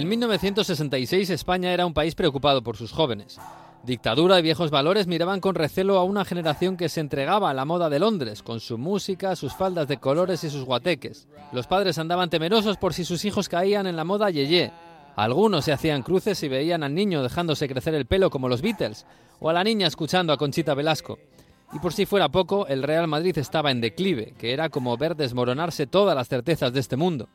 En 1966 España era un país preocupado por sus jóvenes. Dictadura y viejos valores miraban con recelo a una generación que se entregaba a la moda de Londres, con su música, sus faldas de colores y sus guateques. Los padres andaban temerosos por si sus hijos caían en la moda yeye. Algunos se hacían cruces y veían al niño dejándose crecer el pelo como los Beatles, o a la niña escuchando a Conchita Velasco. Y por si fuera poco, el Real Madrid estaba en declive, que era como ver desmoronarse todas las certezas de este mundo.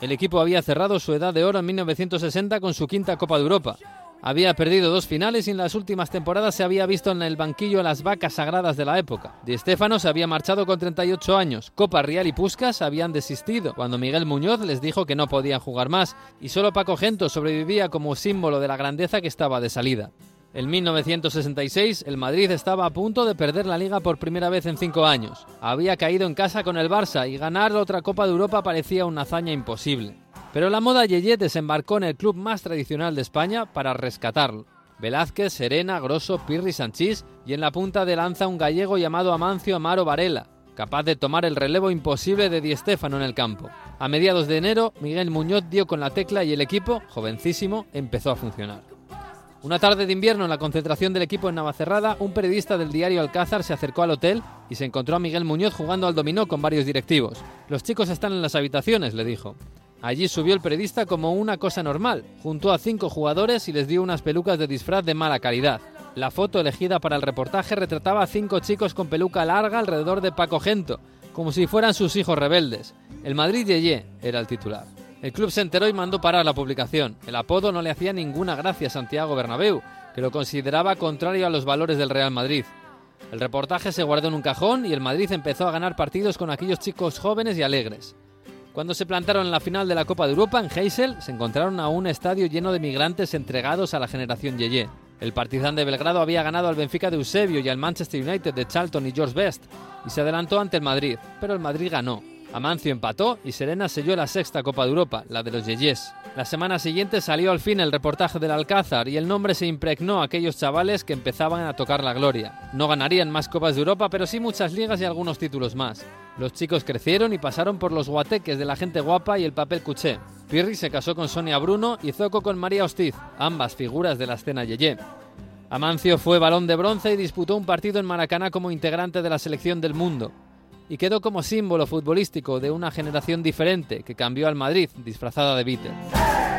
El equipo había cerrado su edad de oro en 1960 con su quinta Copa de Europa. Había perdido dos finales y en las últimas temporadas se había visto en el banquillo las vacas sagradas de la época. Di Stéfano se había marchado con 38 años. Copa Real y Puskas habían desistido cuando Miguel Muñoz les dijo que no podían jugar más y solo Paco Gento sobrevivía como símbolo de la grandeza que estaba de salida. En 1966, el Madrid estaba a punto de perder la liga por primera vez en cinco años. Había caído en casa con el Barça y ganar otra Copa de Europa parecía una hazaña imposible. Pero la moda Yeye desembarcó en el club más tradicional de España para rescatarlo. Velázquez, Serena, Grosso, Pirri, Sanchís y en la punta de lanza un gallego llamado Amancio Amaro Varela, capaz de tomar el relevo imposible de Di Stéfano en el campo. A mediados de enero, Miguel Muñoz dio con la tecla y el equipo, jovencísimo, empezó a funcionar. Una tarde de invierno en la concentración del equipo en Navacerrada, un periodista del diario Alcázar se acercó al hotel y se encontró a Miguel Muñoz jugando al dominó con varios directivos. Los chicos están en las habitaciones, le dijo. Allí subió el periodista como una cosa normal, juntó a cinco jugadores y les dio unas pelucas de disfraz de mala calidad. La foto elegida para el reportaje retrataba a cinco chicos con peluca larga alrededor de Paco Gento, como si fueran sus hijos rebeldes. El Madrid Yeye era el titular. El club se enteró y mandó parar la publicación. El apodo no le hacía ninguna gracia a Santiago Bernabéu, que lo consideraba contrario a los valores del Real Madrid. El reportaje se guardó en un cajón y el Madrid empezó a ganar partidos con aquellos chicos jóvenes y alegres. Cuando se plantaron en la final de la Copa de Europa en Heysel, se encontraron a un estadio lleno de migrantes entregados a la generación Yeye. El Partizan de Belgrado había ganado al Benfica de Eusebio y al Manchester United de Charlton y George Best y se adelantó ante el Madrid, pero el Madrid ganó. Amancio empató y Serena selló la sexta Copa de Europa, la de los Yeyes. La semana siguiente salió al fin el reportaje del Alcázar y el nombre se impregnó a aquellos chavales que empezaban a tocar la gloria. No ganarían más Copas de Europa, pero sí muchas ligas y algunos títulos más. Los chicos crecieron y pasaron por los guateques de la gente guapa y el papel cuché. Pirri se casó con Sonia Bruno y Zoco con María Hostiz, ambas figuras de la escena Yeye. Amancio fue balón de bronce y disputó un partido en Maracaná como integrante de la selección del mundo y quedó como símbolo futbolístico de una generación diferente que cambió al Madrid disfrazada de Beatles.